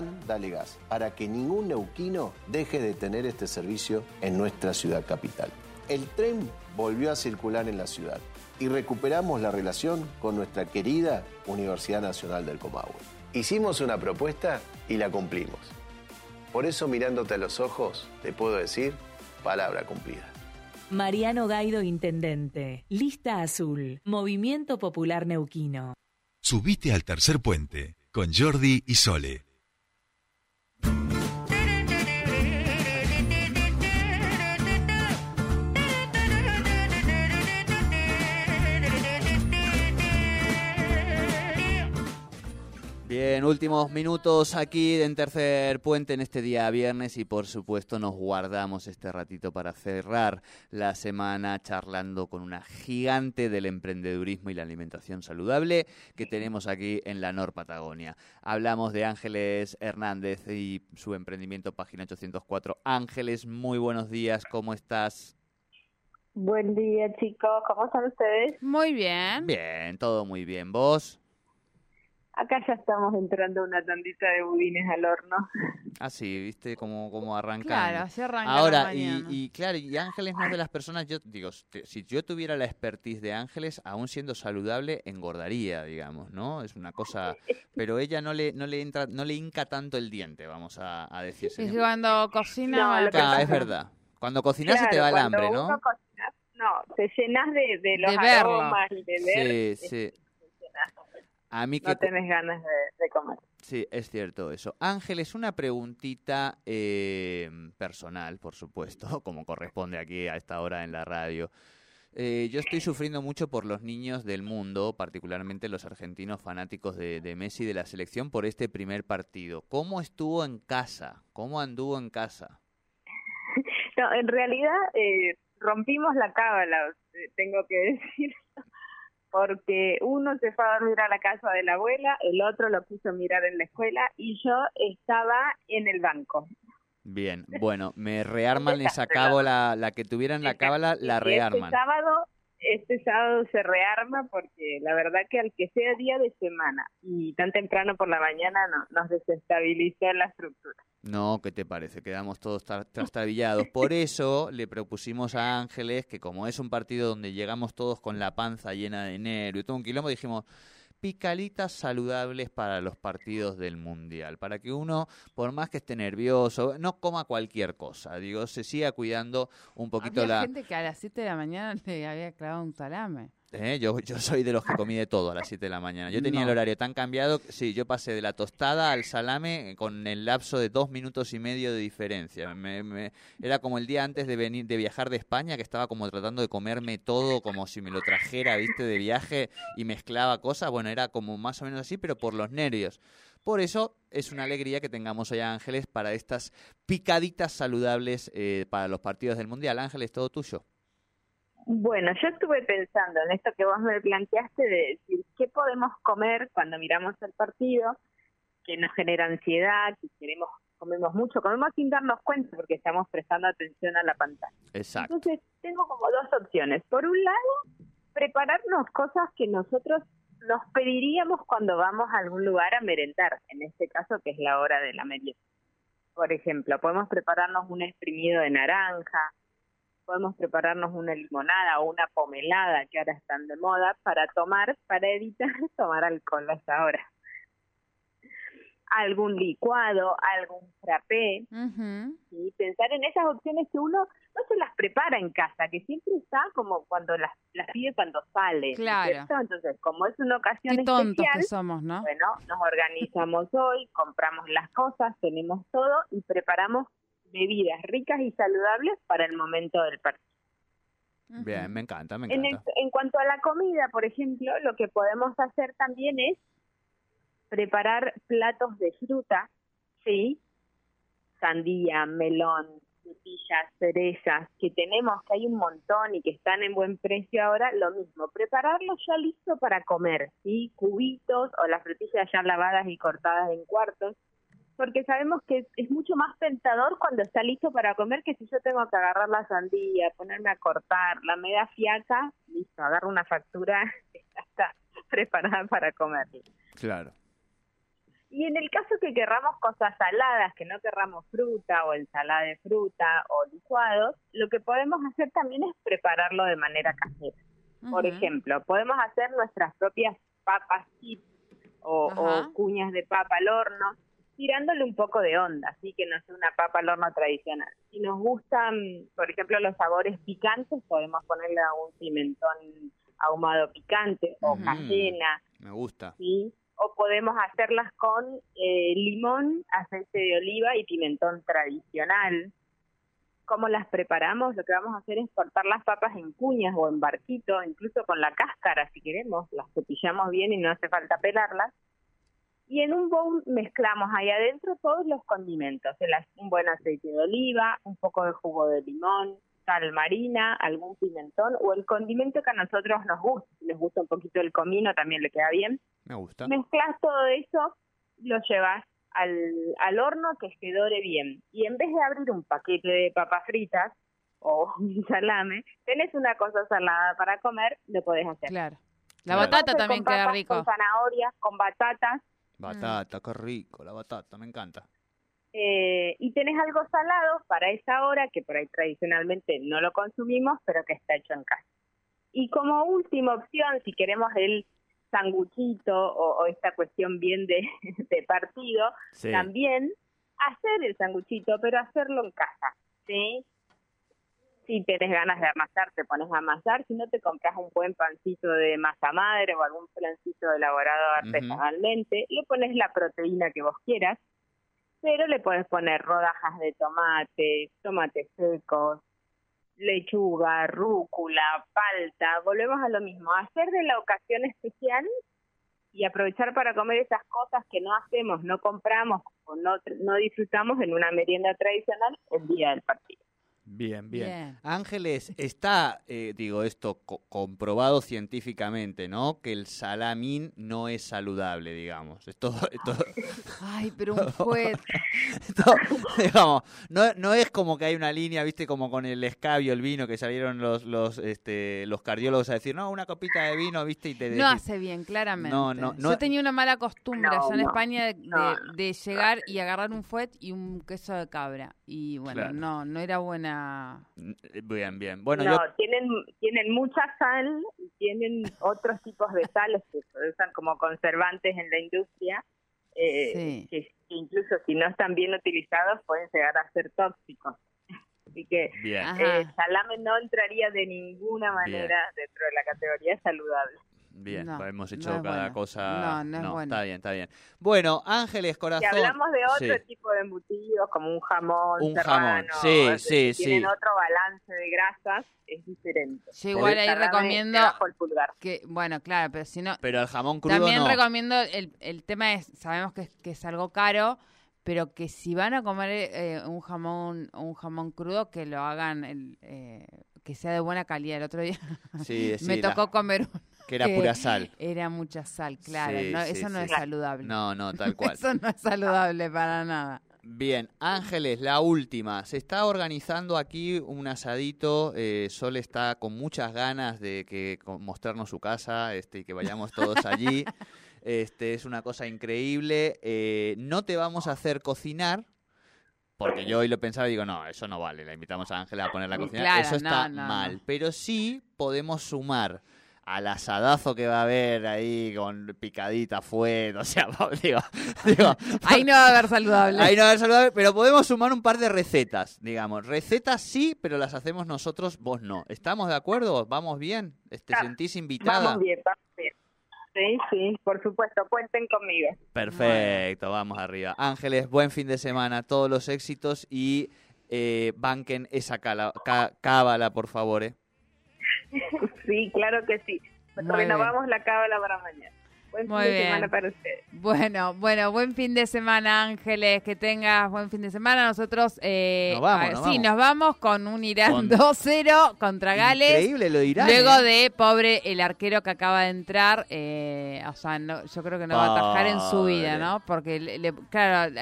Plan Dale Gas, para que ningún neuquino deje de tener este servicio en nuestra ciudad capital. El tren volvió a circular en la ciudad y recuperamos la relación con nuestra querida Universidad Nacional del Comahue. Hicimos una propuesta y la cumplimos. Por eso mirándote a los ojos te puedo decir palabra cumplida. Mariano Gaido, Intendente. Lista Azul. Movimiento Popular Neuquino. Subite al tercer puente con Jordi y Sole. Bien, últimos minutos aquí en Tercer Puente en este día viernes y por supuesto nos guardamos este ratito para cerrar la semana charlando con una gigante del emprendedurismo y la alimentación saludable que tenemos aquí en la Nor Patagonia. Hablamos de Ángeles Hernández y su emprendimiento Página 804. Ángeles, muy buenos días, ¿cómo estás? Buen día chicos, ¿cómo están ustedes? Muy bien. Bien, todo muy bien. ¿Vos? Acá ya estamos entrando una tandita de budines al horno. Ah, sí, viste cómo, cómo. Claro, así arranca Ahora, la y, claro, y Ángeles no es de las personas, yo digo, si yo tuviera la expertise de Ángeles, aún siendo saludable, engordaría, digamos, ¿no? Es una cosa, pero ella no le, no le entra, no le hinca tanto el diente, vamos a, a decir. Y cuando cocina... No, Claro, es verdad. Cuando cocinas se te va el hambre, ¿no? uno cocina- no, te llenas de, de los De aromas y de ver. Sí, sí. Te llenas. A mí que No tenés ganas de, de comer. Sí, es cierto eso. Ángeles, una preguntita eh, personal, por supuesto, como corresponde aquí a esta hora en la radio. Eh, yo estoy sufriendo mucho por los niños del mundo, particularmente los argentinos fanáticos de, de Messi de la selección, por este primer partido. ¿Cómo estuvo en casa? ¿Cómo anduvo en casa? No, en realidad eh, rompimos la cábala, eh, tengo que decir, porque uno se fue a dormir a la casa de la abuela, el otro lo quiso mirar en la escuela y yo estaba en el banco. Bien, bueno, me rearman, les acabo la, la que tuviera en la cábala, la Y rearman. Este sábado, este sábado se rearma porque la verdad que al que sea día de semana y tan temprano por la mañana no, nos desestabiliza la estructura. No, ¿qué te parece? Quedamos todos tra- trastabillados. Por eso le propusimos a Ángeles que como es un partido donde llegamos todos con la panza llena de nervio y todo un quilombo, dijimos picalitas saludables para los partidos del Mundial, para que uno, por más que esté nervioso, no coma cualquier cosa, digo, se siga cuidando un poquito Había la... gente que a las 7 de la mañana le había clavado un salame. Eh, Yo, yo soy de los que comí de todo a las 7 de la mañana. Yo tenía No. el horario tan cambiado, que, sí, yo pasé de la tostada al salame con el lapso de dos minutos y medio de diferencia. Me- me- era como el día antes de venir, de viajar de España, que estaba como tratando de comerme todo como si me lo trajera, viste, de viaje y mezclaba cosas. Bueno, era como más o menos así, pero por los nervios. Por eso es una alegría que tengamos hoy a Ángeles para estas picaditas saludables eh, para los partidos del Mundial. Ángeles, todo tuyo. Bueno, yo estuve pensando en esto que vos me planteaste de decir qué podemos comer cuando miramos el partido, que nos genera ansiedad, que queremos comemos mucho, comemos sin darnos cuenta porque estamos prestando atención a la pantalla. Exacto. Entonces, tengo como dos opciones. Por un lado, prepararnos cosas que nosotros nos pediríamos cuando vamos a algún lugar a merendar, en este caso que es la hora de la merienda. Por ejemplo, podemos prepararnos un exprimido de naranja, podemos prepararnos una limonada o una pomelada que ahora están de moda para tomar, para evitar tomar alcohol a esa hora. Algún licuado, algún frappé, Ujú. y pensar en esas opciones que uno no se las prepara en casa, que siempre está como cuando las, las pide cuando sale. ¿no es Claro. cierto? Entonces, como es una ocasión Qué tontos especial, que somos, ¿no? bueno, nos organizamos hoy, compramos las cosas, tenemos todo y preparamos bebidas ricas y saludables para el momento del partido. Bien, me encanta, me En, encanta. el- en cuanto a la comida, por ejemplo, lo que podemos hacer también es preparar platos de fruta, ¿sí? Sandía, melón, frutillas, cerezas, que tenemos, que hay un montón y que están en buen precio ahora, lo mismo, prepararlo ya listo para comer, ¿sí? Cubitos o las frutillas ya lavadas y cortadas en cuartos, porque sabemos que es, mucho más tentador cuando está listo para comer que si yo tengo que agarrar la sandía, ponerme a cortarla, me da fiaca, listo, agarro una factura, ya está preparada para comer. Claro. Y en el caso que querramos cosas saladas, que no querramos fruta o ensalada de fruta o licuados, lo que podemos hacer también es prepararlo de manera casera. Por ejemplo, podemos hacer nuestras propias papas chips o, cuñas de papa al horno, tirándole un poco de onda, así que no es una papa al horno tradicional. Si nos gustan, por ejemplo, los sabores picantes, podemos ponerle un pimentón ahumado picante o cayena, Me gusta. ¿sí? O podemos hacerlas con eh, limón, aceite de oliva y pimentón tradicional. ¿Cómo las preparamos? Lo que vamos a hacer es cortar las papas en cuñas o en barquito, incluso con la cáscara si queremos, las cepillamos bien y no hace falta pelarlas. Y en un bowl mezclamos ahí adentro todos los condimentos, el un buen aceite de oliva, un poco de jugo de limón, sal marina, algún pimentón o el condimento que a nosotros nos gusta. Si les gusta un poquito el comino también le queda bien. Me gusta. Mezclas todo eso, lo llevas al, al horno que se dore bien. Y en vez de abrir un paquete de papas fritas o un salame, tenés una cosa salada para comer, lo podés hacer. Claro. La Claro. batata también con queda papas, rico. Con zanahorias, con batatas. Batata, qué rico, la batata, me encanta. eh, y tenés algo salado para esa hora, que por ahí tradicionalmente no lo consumimos, pero que está hecho en casa. Y como última opción, si queremos el sanguchito o, o esta cuestión bien de, de partido, Sí. también hacer el sanguchito, pero hacerlo en casa, ¿sí? Si tenés ganas de amasar, te pones a amasar, si no te compras un buen pancito de masa madre o algún pancito elaborado artesanalmente, le pones la proteína que vos quieras, pero le puedes poner rodajas de tomate, tomates secos, lechuga, rúcula, palta, volvemos a lo mismo, hacer de la ocasión especial y aprovechar para comer esas cosas que no hacemos, no compramos o no, no disfrutamos en una merienda tradicional el día del partido. Bien, bien. Bien. Ángeles, está, eh, digo esto, co- comprobado científicamente, ¿no? Que el salamín no es saludable, digamos. Esto, esto, Ay, pero un fuet. esto, digamos, no, no es como que hay una línea, viste, como con el escabio, el vino, que salieron los, los, este, los cardiólogos a decir, no, una copita de vino, viste, y te No hace bien, claramente. No, no, no- Yo tenía una mala costumbre No, allá en España de, no, de- de llegar y agarrar un fuet y un queso de cabra. Y bueno, Claro. no, no era buena. Bien, bien. Bueno, no, yo tienen, tienen mucha sal y tienen otros tipos de sales que se usan como conservantes en la industria, eh, Sí. que, que incluso si no están bien utilizados pueden llegar a ser tóxicos. Así que eh, salame no entraría de ninguna manera dentro de la categoría saludable. Bien, No, hemos hecho cada bueno. cosa. No, no es bueno. Está bien, está bien. Bueno, Ángeles, corazón. Si hablamos de otro Sí. tipo de embutidos, como un jamón, Un serrano, jamón, sí, o sí, que tienen sí. otro balance de grasas, es diferente. Yo igual ahí recomiendo que, bueno, claro, pero si no, Pero el jamón crudo también no. recomiendo, el, el tema es, sabemos que, es- que es algo caro, pero que si van a comer eh, un jamón un jamón crudo, que lo hagan, el, eh, que sea de buena calidad. El otro día Sí, sí, me la- tocó comer uno que era pura sal. Era mucha sal, claro. Sí, no, sí, eso no sí. es saludable. No, no, tal cual. Eso no es saludable para nada. Bien, Ángeles, la última. Se está organizando aquí un asadito. eh, Sol está con muchas ganas de que mostrarnos su casa este, y que vayamos todos allí. Este, es una cosa increíble. Eh, no te vamos a hacer cocinar. Porque yo hoy lo pensaba y digo, no, eso no vale. La invitamos a Ángela a ponerla a cocinar. Claro, eso está no, no, mal. no. Pero sí podemos sumar al asadazo que va a haber ahí con picadita, fuet, o sea, digo, digo Ahí no va a haber saludable. Ahí no va a haber saludable, pero podemos sumar un par de recetas, digamos. Recetas sí, pero las hacemos nosotros, vos no. ¿Estamos de acuerdo? ¿Vamos bien? ¿Te Ah, sentís invitada? Vamos bien, vamos bien. Sí, sí, por supuesto, cuenten conmigo. Perfecto, vamos arriba. Ángeles, buen fin de semana, todos los éxitos y eh, banquen esa cala- ca- cábala, por favor. ¿eh? Sí, claro que sí. Renovamos la cábala para mañana. Buen Muy fin de bien. semana para ustedes. Bueno, bueno, buen fin de semana, Ángeles. Que tengas buen fin de semana. Nosotros, eh, Nos vamos, a ver, nos sí, vamos. nos vamos con un Irán Con- 2-0 contra Gales. Increíble lo de Irán. Luego ¿eh? de pobre el arquero que acaba de entrar, eh, o sea, no- yo creo que no va a atajar en su vida. ¿no? Porque, le- le- claro,